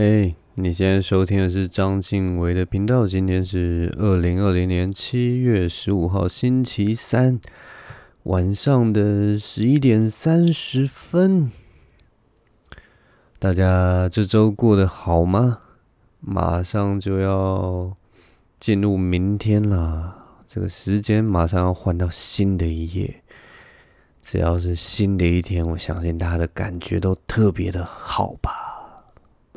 嘿，你现在收听的是张晋唯的频道。今天是二零二零年七月十五号，星期三晚上的十一点三十分。大家这周过得好吗？马上就要进入明天了，这个时间马上要换到新的一页。只要是新的一天，我相信大家的感觉都特别的好吧。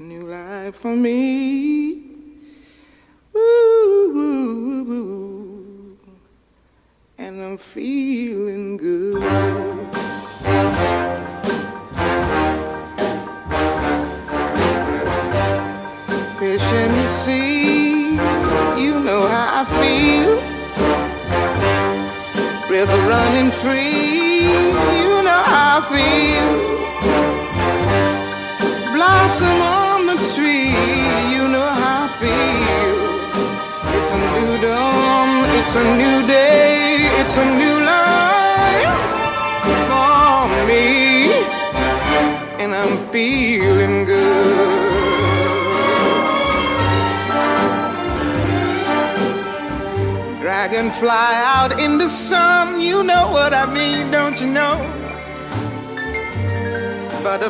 New life for me.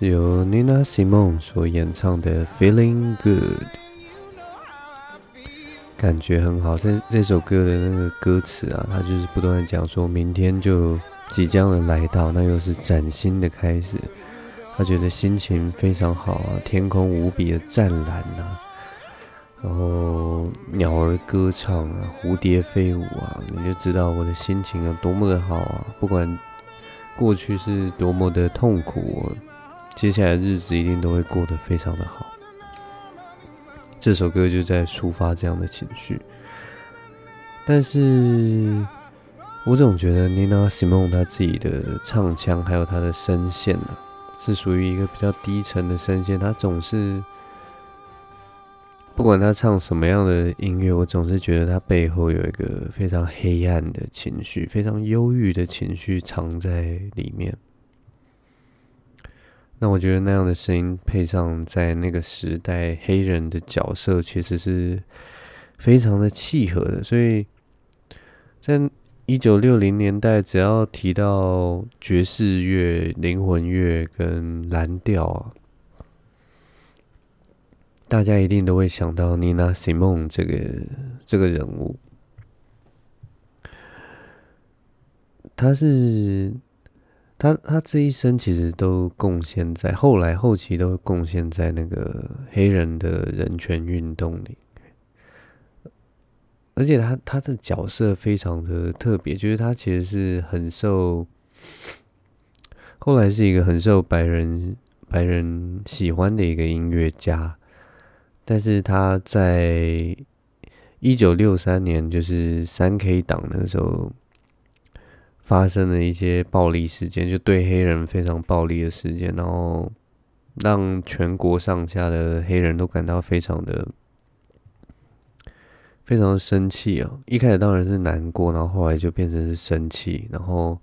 是由 Nina Simone 所演唱的《Feeling Good》，感觉很好。这这首歌的那个歌词啊，它就是不断的讲说，明天就即将的来到，那又是崭新的开始。他觉得心情非常好啊，天空无比的湛蓝呐，然后鸟儿歌唱啊，蝴蝶飞舞啊，你就知道我的心情有多么的好啊。不管过去是多么的痛苦。接下来的日子一定都会过得非常的好。这首歌就在抒发这样的情绪，但是我总觉得 Nina Simone 她自己的唱腔还有她的声线呢，是属于一个比较低沉的声线。她总是不管他唱什么样的音乐，我总是觉得他背后有一个非常黑暗的情绪，非常忧郁的情绪藏在里面。那我觉得那样的声音配上在那个时代黑人的角色，其实是非常的契合的。所以在一九六零年代，只要提到爵士乐、灵魂乐跟蓝调啊，大家一定都会想到 Nina Simone 这个这个人物。他是。他他这一生其实都贡献在后来后期都贡献在那个黑人的人权运动里，而且他他的角色非常的特别，就是他其实是很受后来是一个很受白人白人喜欢的一个音乐家，但是他在一九六三年就是三 K 党那个时候。发生了一些暴力事件，就对黑人非常暴力的事件，然后让全国上下的黑人都感到非常的、非常的生气啊！一开始当然是难过，然后后来就变成是生气，然后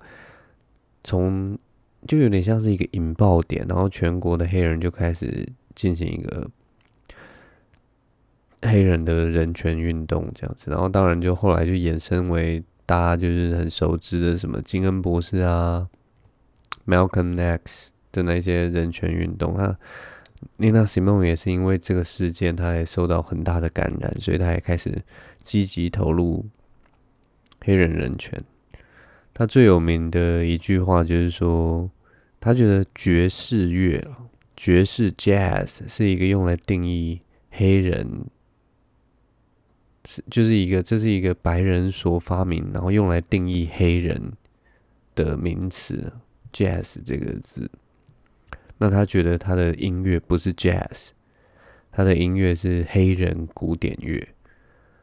从就有点像是一个引爆点，然后全国的黑人就开始进行一个黑人的人权运动这样子，然后当然就后来就衍生为。大家就是很熟知的什么金恩博士啊，Malcolm X 的那些人权运动，他 Nina Simone 也是因为这个事件，他也受到很大的感染，所以他也开始积极投入黑人人权。他最有名的一句话就是说，他觉得爵士乐、爵士 Jazz 是一个用来定义黑人，是就是一个这是一个白人所发明，然后用来定义黑人的名词，Jazz 这个字。那他觉得他的音乐不是 Jazz，他的音乐是黑人古典乐，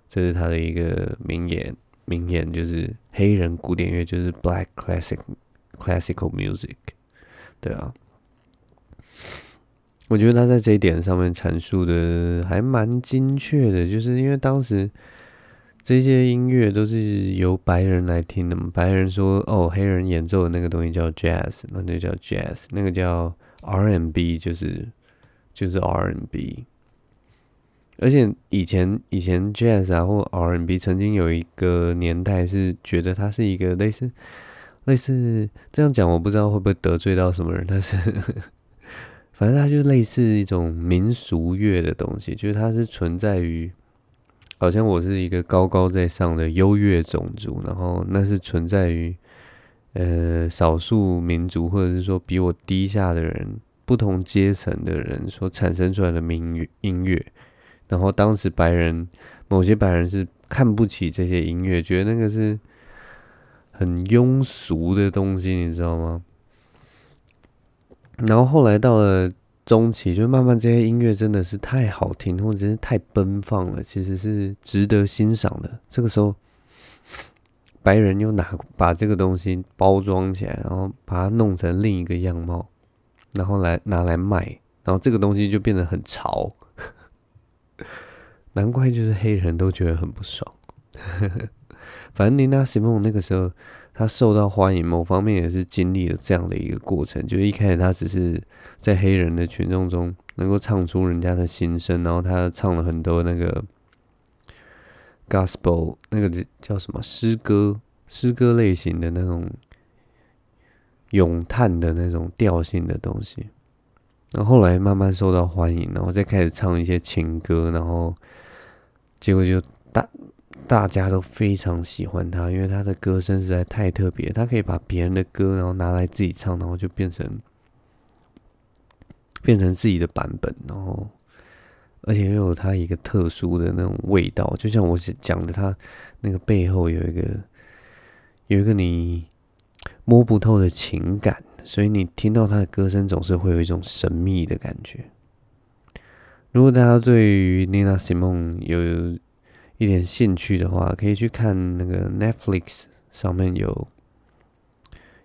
这是他的一个名言。名言就是黑人古典乐就是 Black Classic Classical Music，对啊。我觉得他在这一点上面阐述的还蛮精确的，就是因为当时这些音乐都是由白人来听的嘛，白人说哦，黑人演奏的那个东西叫 Jazz，那就叫 Jazz，那个叫 R&B，就是就是 R&B。而且以前以前 Jazz 啊或 R&B 曾经有一个年代是觉得它是一个类似类似这样讲，我不知道会不会得罪到什么人，但是反正它就类似一种民俗乐的东西，就是它是存在于好像我是一个高高在上的优越种族，然后那是存在于呃少数民族或者是说比我低下的人不同阶层的人所产生出来的民音乐。然后当时白人，某些白人是看不起这些音乐，觉得那个是很庸俗的东西，你知道吗？然后后来到了中期，就慢慢这些音乐真的是太好听，或者是太奔放了，其实是值得欣赏的。这个时候，白人又拿把这个东西包装起来，然后把它弄成另一个样貌，然后来拿来卖，然后这个东西就变得很潮。难怪就是黑人都觉得很不爽。反正 Nina Simone 那个时候，他受到欢迎，某方面也是经历了这样的一个过程。就一开始他只是在黑人的群众中能够唱出人家的心声，然后他唱了很多那个 gospel，那个叫什么诗歌，诗歌类型的那种咏叹的那种调性的东西。然后后来慢慢受到欢迎，然后再开始唱一些情歌，然后。结果就大大家都非常喜欢他，因为他的歌声实在太特别。他可以把别人的歌，然后拿来自己唱，然后就变成变成自己的版本，然后而且又有他一个特殊的那种味道。就像我讲的，他那个背后有一个有一个你摸不透的情感，所以你听到他的歌声总是会有一种神秘的感觉。如果大家对于 Nina Simone 有一点兴趣的话，可以去看那个 Netflix 上面有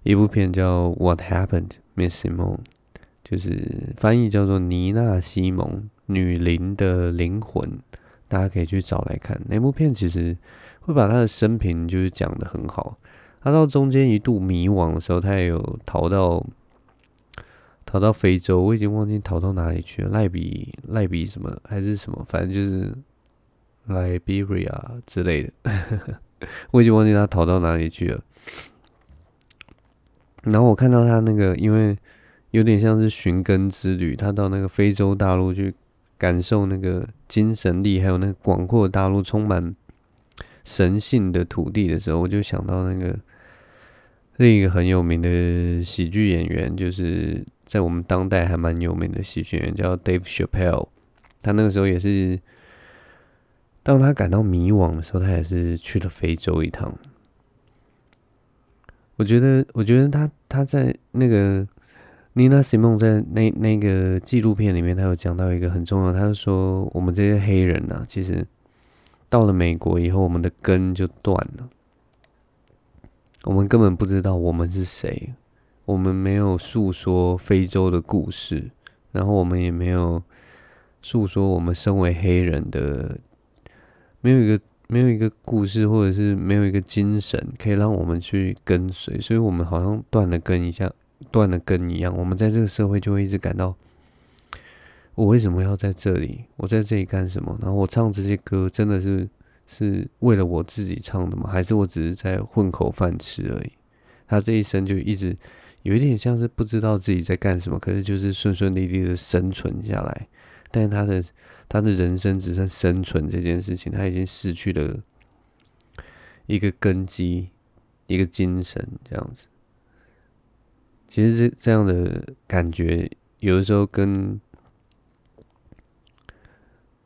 一部片叫《What Happened, Miss Simone》，就是翻译叫做《妮娜西蒙女灵的灵魂》，大家可以去找来看。那部片其实会把她的生平就是讲得很好。她到中间一度迷惘的时候，她也有逃到。逃到非洲，我已经忘记逃到哪里去了。赖比赖比什么还是什么，反正就是 Liberia 之类的，我已经忘记他逃到哪里去了。然后我看到他那个，因为有点像是寻根之旅，他到那个非洲大陆去感受那个精神力，还有那个广阔大陆充满神性的土地的时候，我就想到那个另一个很有名的喜剧演员，就是。在我们当代还蛮有名的喜剧演员叫 Dave Chappelle，他那个时候也是，当他感到迷惘的时候，他也是去了非洲一趟。我觉得，我觉得他他在那个 Nina Simone 在那那个纪录片里面，他有讲到一个很重要，他说我们这些黑人啊，其实到了美国以后，我们的根就断了，我们根本不知道我们是谁。我们没有诉说非洲的故事，然后我们也没有诉说我们身为黑人的，没有一个没有一个故事，或者是没有一个精神可以让我们去跟随，所以我们好像断了根一下，断了根一样。我们在这个社会就会一直感到，我为什么要在这里？我在这里干什么？然后我唱这些歌真的是是为了我自己唱的吗？还是我只是在混口饭吃而已？他这一生就一直。有一点像是不知道自己在干什么，可是就是顺顺利利的生存下来。但是他的他的人生只剩生存这件事情，他已经失去了一个根基，一个精神这样子。其实这这样的感觉，有的时候跟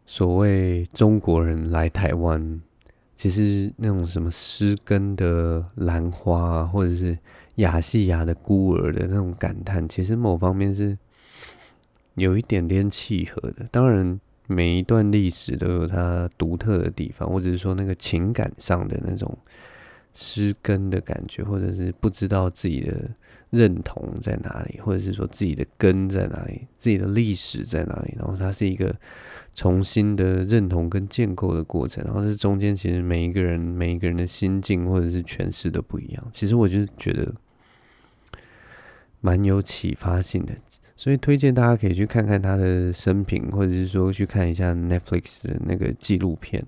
所谓中国人来台湾，其实那种什么失根的兰花啊，或者是亚细亚的孤儿的那种感叹，其实某方面是有一点点契合的。当然，每一段历史都有它独特的地方，或者是说那个情感上的那种失根的感觉，或者是不知道自己的认同在哪里，或者是说自己的根在哪里，自己的历史在哪里，然后它是一个。重新的认同跟建构的过程，然后这中间其实每一个人每一个人的心境或者是诠释都不一样。其实我就觉得蛮有启发性的，所以推荐大家可以去看看他的生平，或者是说去看一下 Netflix 的那个纪录片，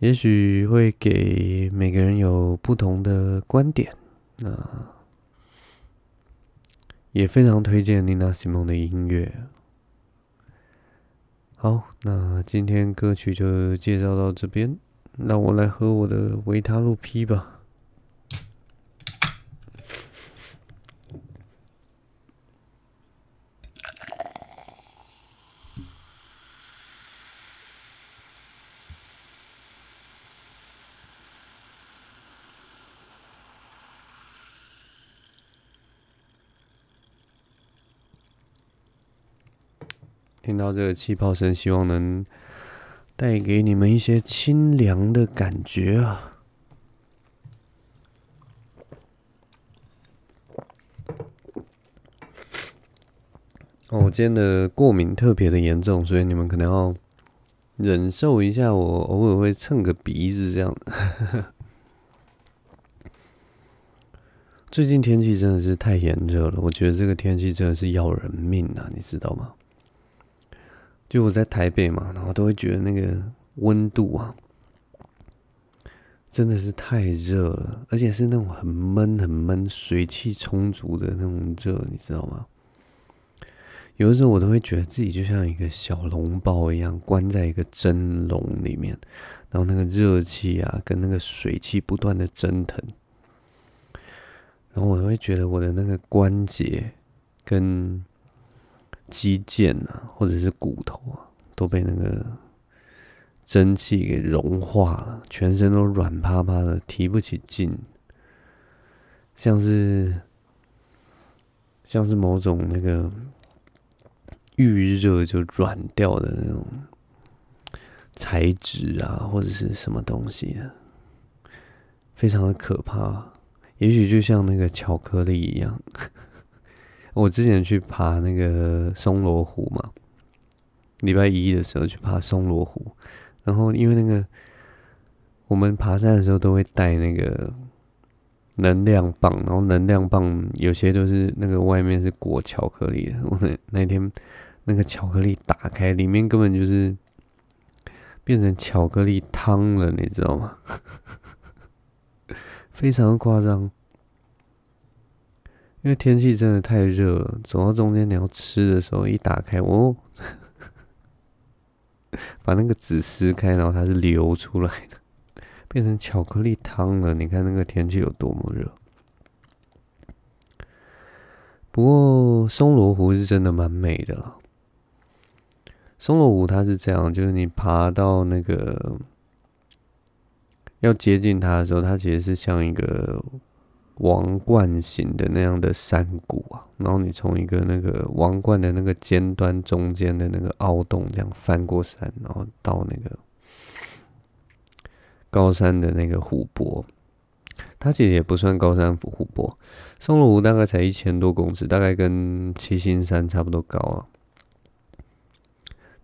也许会给每个人有不同的观点。那也非常推荐 Nina Simon 的音乐。好，那今天歌曲就介绍到这边，那我来喝我的维他露 P 吧。听到这个气泡声，希望能带给你们一些清凉的感觉啊！哦，我今天的过敏特别的严重，所以你们可能要忍受一下，我偶尔会蹭个鼻子这样。最近天气真的是太炎热了，我觉得这个天气真的是要人命啊，你知道吗？就我在台北嘛，然后都会觉得那个温度啊，真的是太热了，而且是那种很闷、很闷、水汽充足的那种热，你知道吗？有的时候我都会觉得自己就像一个小笼包一样，关在一个蒸笼里面，然后那个热气啊，跟那个水汽不断的蒸腾，然后我都会觉得我的那个关节跟。肌腱啊，或者是骨头啊，都被那个蒸汽给融化了，全身都软趴趴的，提不起劲，像是像是某种那个遇热就软掉的那种材质啊，或者是什么东西的，非常的可怕。也许就像那个巧克力一样。我之前去爬那个松罗湖嘛，礼拜一的时候去爬松罗湖，然后因为那个我们爬山的时候都会带那个能量棒，然后能量棒有些都是那个外面是裹巧克力的。我那那天那个巧克力打开，里面根本就是变成巧克力汤了，你知道吗？非常夸张。因为天气真的太热了，走到中间你要吃的时候，一打开，哦，把那个纸撕开，然后它是流出来的，变成巧克力汤了。你看那个天气有多么热。不过松罗湖是真的蛮美的了。松罗湖它是这样，就是你爬到那个要接近它的时候，它其实是像一个。王冠型的那样的山谷啊，然后你从一个那个王冠的那个尖端中间的那个凹洞这样翻过山，然后到那个高山的那个湖泊，它其实也不算高山湖湖泊，松罗湖大概才一千多公尺，大概跟七星山差不多高啊。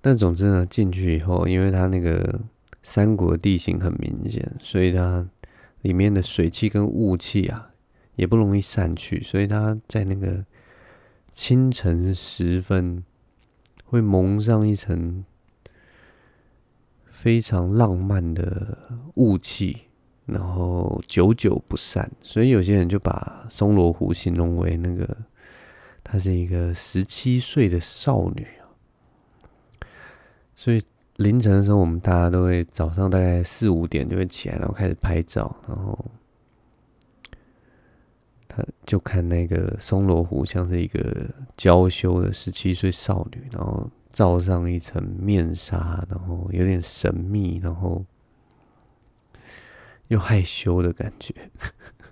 但总之呢，进去以后，因为它那个山谷的地形很明显，所以它里面的水汽跟雾气啊。也不容易散去，所以它在那个清晨时分会蒙上一层非常浪漫的雾气，然后久久不散，所以有些人就把松罗湖形容为那个，她是一个十七岁的少女啊。所以凌晨的时候，我们大家都会早上大概四五点就会起来，然后开始拍照，然后他就看那个松罗湖像是一个娇羞的十七岁少女，然后。罩上一层面纱，然后有点神秘，然后又害羞的感觉。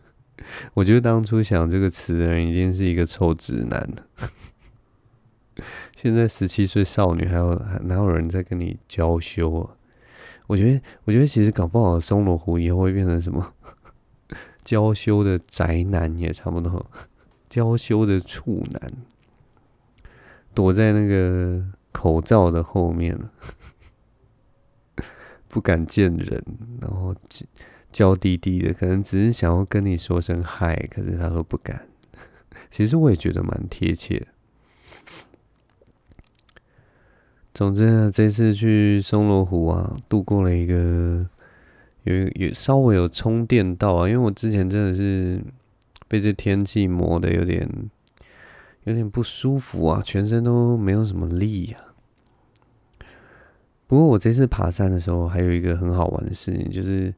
我觉得当初想这个词的人已经是一个臭直男。现在十七岁少女还有哪有人在跟你娇羞啊？我觉得，我觉得其实搞不好松罗湖以后会变成什么娇羞的宅男也差不多，娇羞的处男，躲在那个。口罩的后面，不敢见人，然后娇滴滴的，可能只是想要跟你说声嗨，可是他说不敢。其实我也觉得蛮贴切。总之呢，这次去松罗湖啊，度过了一个有有稍微有充电到啊，因为我之前真的是被这天气磨得有点有点不舒服啊，全身都没有什么力啊。不过我这次爬山的时候，还有一个很好玩的事情，就是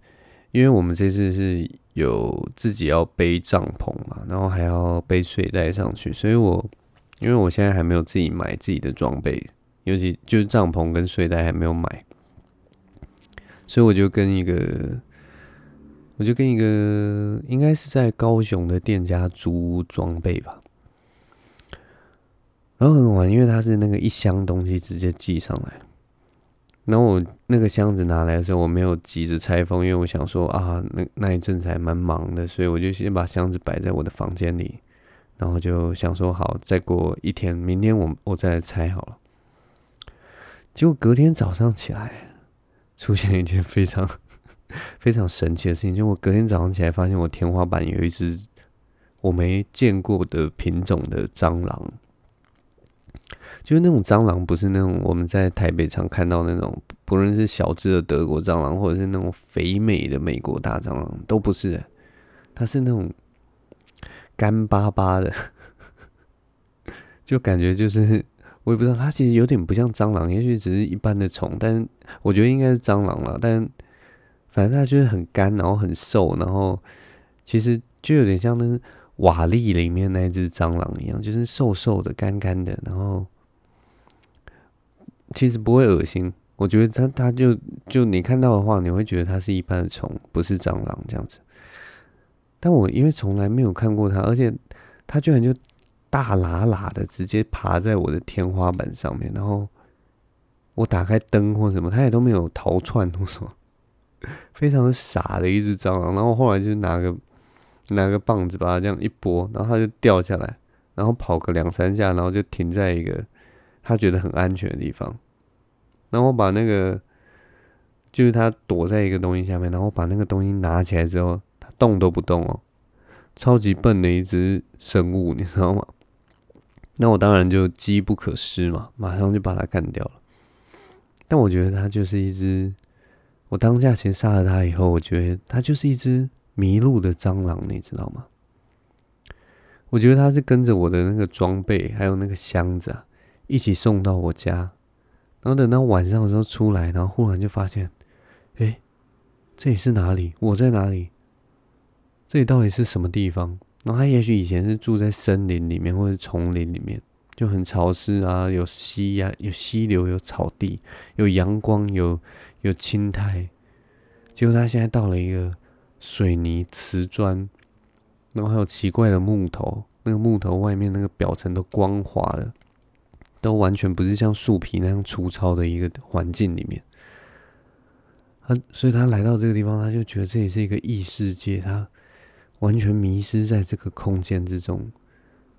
因为我们这次是有自己要背帐篷嘛，然后还要背睡袋上去，所以我因为我现在还没有自己买自己的装备，尤其就是帐篷跟睡袋还没有买，所以我就跟一个，我就跟一个应该是在高雄的店家租装备吧，然后很晚，因为他是那个一箱东西直接寄上来。然后我那个箱子拿来的时候，我没有急着拆封，因为我想说啊，那那一阵子还蛮忙的，所以我就先把箱子摆在我的房间里，然后就想说好，再过一天，明天我我再拆好了。结果隔天早上起来，出现一件非常 非常神奇的事情，就我隔天早上起来发现我天花板有一只我没见过的品种的蟑螂。就是那种蟑螂，不是那种我们在台北常看到那种，不论是小只的德国蟑螂，或者是那种肥美的美国大蟑螂，都不是。它是那种干巴巴的，就感觉就是我也不知道，它其实有点不像蟑螂，也许只是一般的虫，但是我觉得应该是蟑螂了。但反正它就是很干，然后很瘦，然后其实就有点像那瓦砾里面那一只蟑螂一样，就是瘦瘦的、干干的，然后。其实不会恶心，我觉得它它就就你看到的话，你会觉得它是一般的虫，不是蟑螂这样子。但我因为从来没有看过它，而且它居然就大喇喇的直接爬在我的天花板上面，然后我打开灯或什么，它也都没有逃窜或什么，非常的傻的一只蟑螂。然后后来就拿个拿个棒子把它这样一拨，然后它就掉下来，然后跑个两三下，然后就停在一个。他觉得很安全的地方，然后把那个，就是他躲在一个东西下面，然后把那个东西拿起来之后，他动都不动哦，超级笨的一只生物，你知道吗？那我当然就机不可失嘛，马上就把它干掉了。但我觉得它就是一只，我当下先杀了它以后，我觉得它就是一只迷路的蟑螂，你知道吗？我觉得它是跟着我的那个装备，还有那个箱子啊。一起送到我家，然后等到晚上的时候出来，然后忽然就发现，哎，这里是哪里？我在哪里？这里到底是什么地方？然后他也许以前是住在森林里面或者丛林里面，就很潮湿啊，有溪呀、啊，有溪流，有草地，有阳光，有有青苔。结果他现在到了一个水泥瓷砖，然后还有奇怪的木头，那个木头外面那个表层都光滑的。都完全不是像树皮那样粗糙的一个环境里面，他所以他来到这个地方，他就觉得这也是一个异世界，他完全迷失在这个空间之中，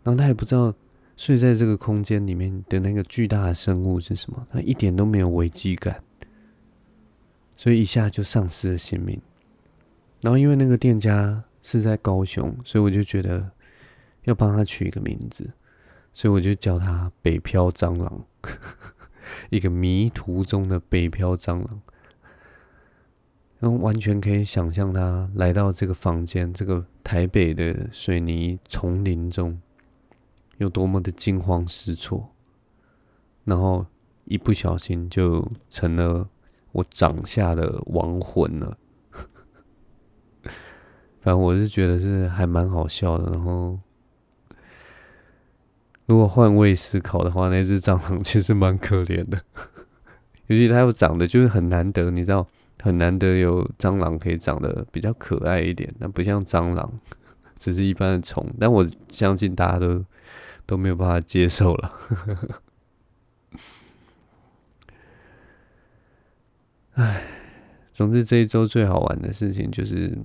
然后他也不知道睡在这个空间里面的那个巨大的生物是什么，他一点都没有危机感，所以一下就丧失了性命。然后因为那个店家是在高雄，所以我就觉得要帮他取一个名字。所以我就叫他北漂蟑螂，一个迷途中的北漂蟑螂。然后完全可以想象他来到这个房间，这个台北的水泥丛林中，有多么的惊慌失措，然后一不小心就成了我掌下的亡魂了。反正我是觉得是还蛮好笑的。然后，如果换位思考的话，那只蟑螂其实蛮可怜的，尤其它又长得就是很难得，你知道。很难得有蟑螂可以长得比较可爱一点，但不像蟑螂，只是一般的虫。但我相信大家都都没有办法接受了。唉，总之这一周最好玩的事情就是，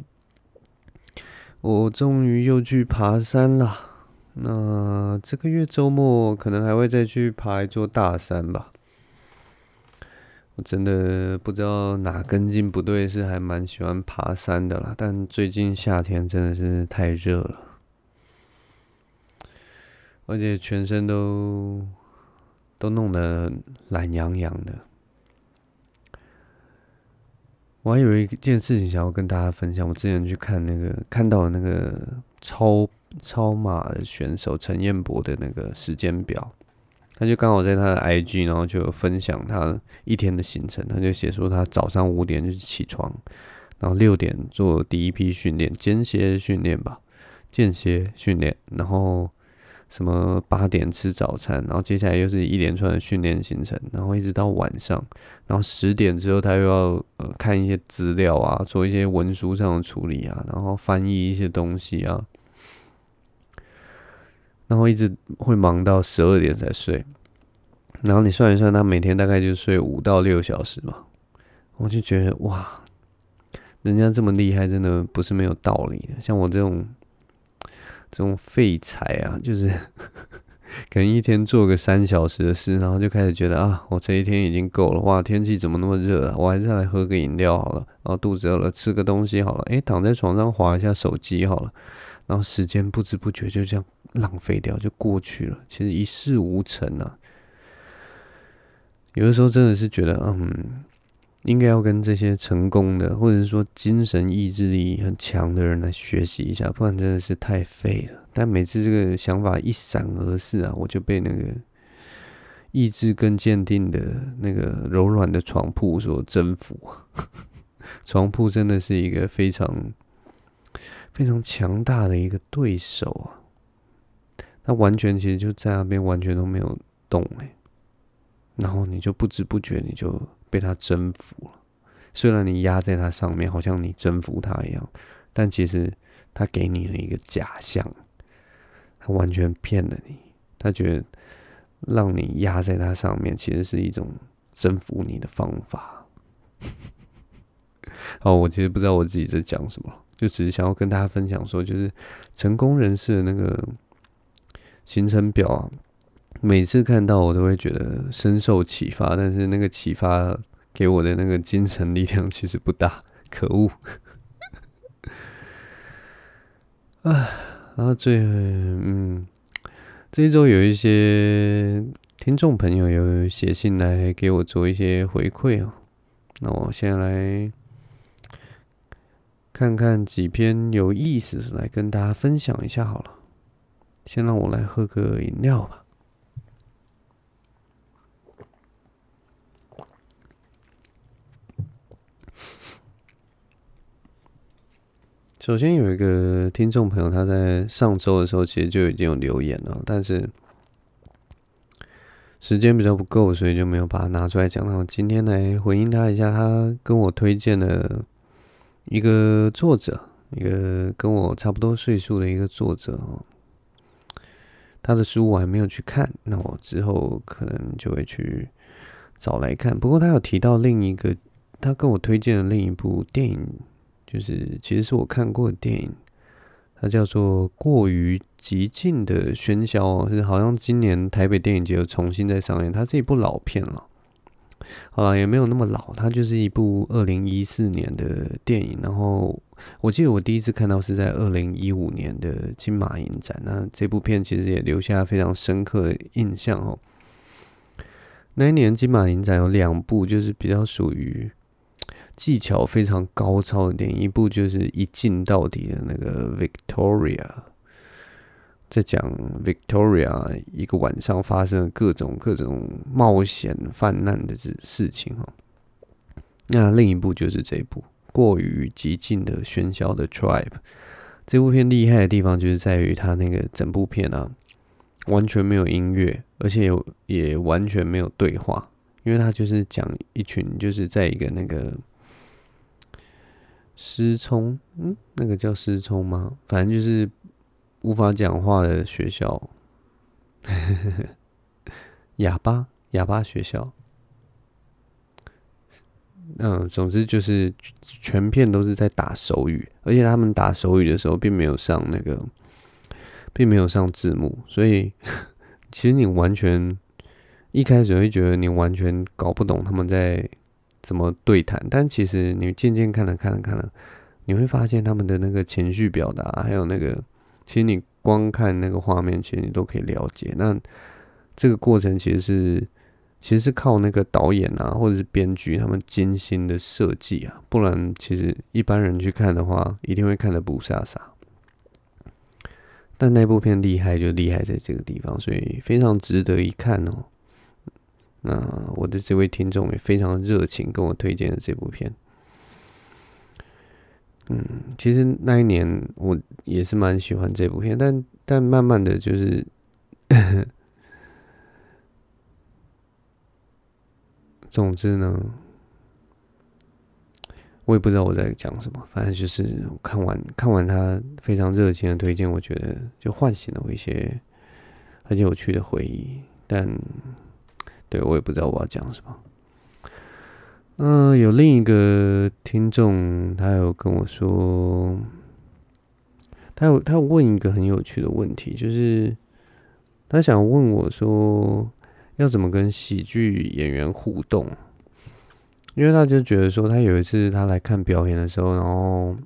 我终于又去爬山了。那这个月周末可能还会再去爬一座大山吧。我真的不知道哪根筋不对，是还蛮喜欢爬山的啦。但最近夏天真的是太热了，而且全身都都弄得懒洋洋的。我还有一件事情想要跟大家分享，我之前去看那个看到那个超超马的选手陈彦博的那个时间表。他就刚好在他的 IG，然后就有分享他一天的行程。他就写说他早上五点就起床，然后六点做第一批训练，间歇训练吧，间歇训练。然后什么八点吃早餐，然后接下来又是一连串的训练行程，然后一直到晚上，然后十点之后他又要呃看一些资料啊，做一些文书上的处理啊，然后翻译一些东西啊。然后一直会忙到十二点才睡，然后你算一算，他每天大概就睡五到六小时嘛。我就觉得哇，人家这么厉害，真的不是没有道理的。像我这种这种废材啊，就是 可能一天做个三小时的事，然后就开始觉得啊，我这一天已经够了。哇，天气怎么那么热啊？我还是来喝个饮料好了。然后肚子饿了，吃个东西好了。诶，躺在床上划一下手机好了。然后时间不知不觉就这样。浪费掉就过去了，其实一事无成啊。有的时候真的是觉得，嗯，应该要跟这些成功的，或者是说精神意志力很强的人来学习一下，不然真的是太废了。但每次这个想法一闪而逝啊，我就被那个意志更坚定的那个柔软的床铺所征服。床铺真的是一个非常非常强大的一个对手啊。他完全其实就在那边，完全都没有动哎，然后你就不知不觉你就被他征服了。虽然你压在他上面，好像你征服他一样，但其实他给你了一个假象，他完全骗了你。他觉得让你压在他上面，其实是一种征服你的方法。哦，我其实不知道我自己在讲什么，就只是想要跟大家分享说，就是成功人士的那个。行程表啊，每次看到我都会觉得深受启发，但是那个启发给我的那个精神力量其实不大，可恶！啊，然后最，嗯，这一周有一些听众朋友有写信来给我做一些回馈啊，那我先来看看几篇有意思来跟大家分享一下好了。先让我来喝个饮料吧。首先有一个听众朋友，他在上周的时候其实就已经有留言了，但是时间比较不够，所以就没有把它拿出来讲。然后今天来回应他一下，他跟我推荐了一个作者，一个跟我差不多岁数的一个作者哦。他的书我还没有去看，那我之后可能就会去找来看。不过他有提到另一个，他跟我推荐的另一部电影，就是其实是我看过的电影，它叫做《过于寂静的喧嚣》，是好像今年台北电影节又重新在上映。它是一部老片了。好了，也没有那么老，它就是一部二零一四年的电影。然后我记得我第一次看到是在二零一五年的金马影展，那这部片其实也留下非常深刻的印象哦。那一年金马影展有两部，就是比较属于技巧非常高超的电影，一部就是一镜到底的那个 Victoria，在讲 Victoria 一个晚上发生的各种各种冒险犯难的事事情哈。那另一部就是这一部过于极尽的喧嚣的 Tribe。这部片厉害的地方就是在于它那个整部片啊，完全没有音乐，而且有也完全没有对话，因为它就是讲一群就是在一个那个。失聪，嗯，那个叫失聪吗？反正就是无法讲话的学校，哑巴，哑巴学校。嗯，总之就是全片都是在打手语，而且他们打手语的时候并没有上那个，并没有上字幕，所以其实你完全一开始会觉得你完全搞不懂他们在。怎么对谈？但其实你渐渐看了看了看了，你会发现他们的那个情绪表达，还有那个，其实你光看那个画面，其实你都可以了解。那这个过程其实是，其实是靠那个导演啊，或者是编剧他们精心的设计啊，不然其实一般人去看的话，一定会看得不飒飒。但那部片厉害就厉害在这个地方，所以非常值得一看哦。那我的这位听众也非常热情，跟我推荐了这部片。嗯，其实那一年我也是蛮喜欢这部片，但但慢慢的就是，总之呢，我也不知道我在讲什么，反正就是看完看完他非常热情的推荐，我觉得就唤醒了我一些很有趣的回忆，但。对，我也不知道我要讲什么。嗯、有另一个听众，他有跟我说，他有他有问一个很有趣的问题，就是他想问我说，要怎么跟喜剧演员互动？因为他就觉得说，他有一次他来看表演的时候，然后。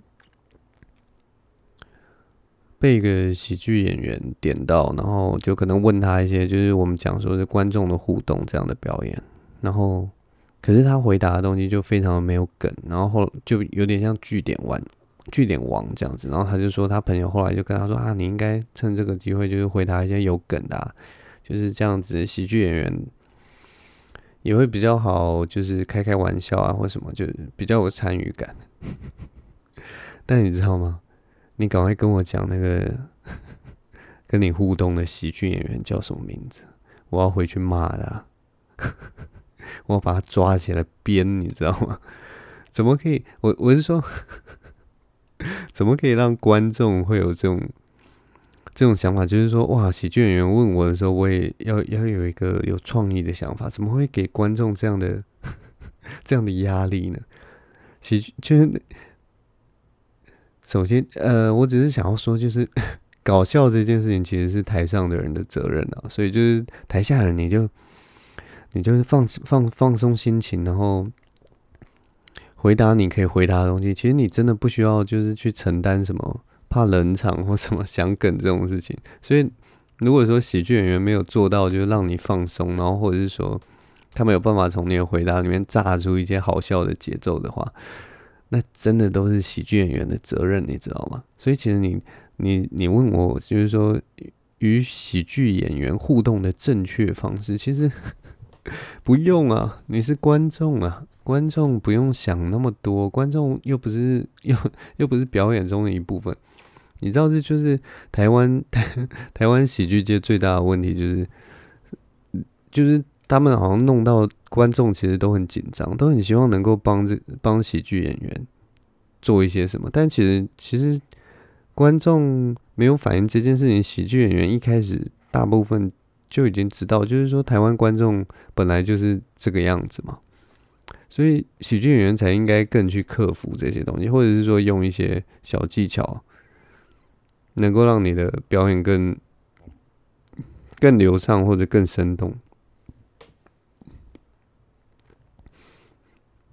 被一个喜剧演员点到，然后就可能问他一些，就是我们讲说是观众的互动这样的表演，然后可是他回答的东西就非常的没有梗，然后后就有点像据点王、据点王这样子，然后他就说他朋友后来就跟他说啊，你应该趁这个机会就是回答一些有梗的啊，就是这样子，喜剧演员也会比较好，就是开开玩笑啊或什么，就比较有参与感。但你知道吗？你赶快跟我讲那个跟你互动的喜剧演员叫什么名字？我要回去骂他，我要把他抓起来鞭，你知道吗？怎么可以？我我是说，怎么可以让观众会有这种这种想法？就是说，哇，喜剧演员问我的时候，我也要要有一个有创意的想法。怎么会给观众这样的 这样的压力呢？喜剧就是。首先，呃，我只是想要说，就是 搞笑这件事情其实是台上的人的责任啊，所以就是台下人，你就你就是放放放松心情，然后回答你可以回答的东西。其实你真的不需要就是去承担什么怕冷场或什么想梗这种事情。所以，如果说喜剧演员没有做到，就是让你放松，然后或者是说他没有办法从你的回答里面炸出一些好笑的节奏的话。那真的都是喜剧演员的责任，你知道吗？所以其实你你你问我，就是说与喜剧演员互动的正确方式，其实 不用啊。你是观众啊，观众不用想那么多，观众又不是又又不是表演中的一部分。你知道这就是台湾 台台湾喜剧界最大的问题，就是就是。他们好像弄到观众其实都很紧张，都很希望能够帮这帮喜剧演员做一些什么，但其实其实观众没有反应这件事情，喜剧演员一开始大部分就已经知道，就是说台湾观众本来就是这个样子嘛，所以喜剧演员才应该更去克服这些东西，或者是说用一些小技巧，能够让你的表演更更流畅或者更生动。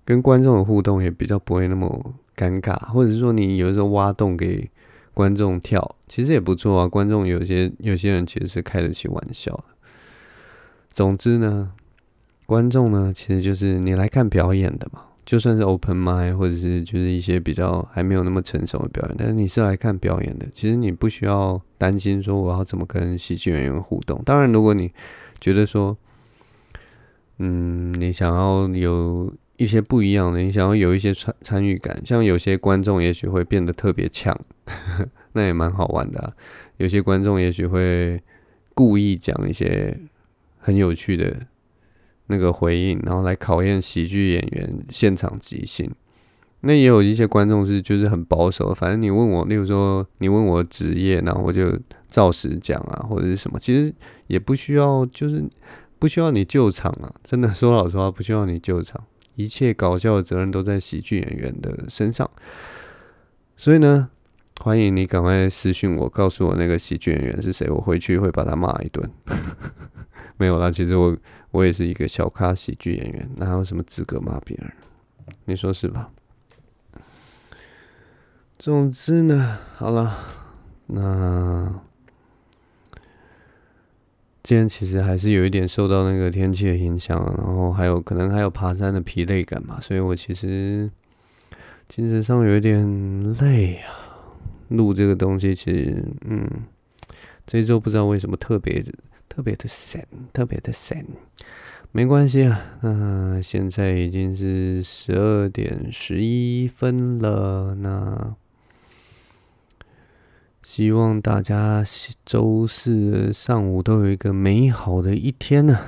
跟观众的互动也比较不会那么尴尬，或者是说你有时候挖洞给观众跳，其实也不错啊。观众有些有些人其实是开得起玩笑的。总之呢，观众呢其实就是你来看表演的嘛，就算是 open mic 或者是就是一些比较还没有那么成熟的表演，但是你是来看表演的，其实你不需要担心说我要怎么跟喜剧演员互动。当然，如果你觉得说，嗯，你想要有一些不一样的，你想要有一些参参与感，像有些观众也许会变得特别呛，那也蛮好玩的。有些观众也许会故意讲一些很有趣的。那个回应，然后来考验喜剧演员现场即兴。那也有一些观众是就是很保守，反正你问我，例如说你问我职业，然后我就照实讲啊，或者是什么，其实也不需要，就是不需要你救场啊。真的说老实话，不需要你救场，一切搞笑的责任都在喜剧演员的身上。所以呢，欢迎你赶快私信我，告诉我那个喜剧演员是谁，我回去会把他骂一顿。没有啦，其实我我也是一个小咖喜剧演员，哪有什么资格骂别人？你说是吧？总之呢，好了，那今天其实还是有一点受到那个天气的影响，然后还有可能还有爬山的疲累感嘛，所以我其实精神上有一点累啊。录这个东西其实，嗯，这周不知道为什么特别。特别的神，特别的神，没关系啊。那现在已经是十二点十一分了。那希望大家周四上午都有一个美好的一天呢、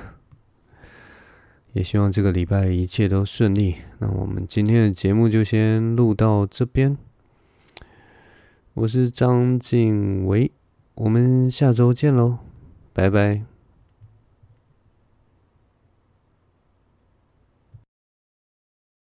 也希望这个礼拜一切都顺利。那我们今天的节目就先录到这边。我是张静唯，我们下周见喽。拜拜。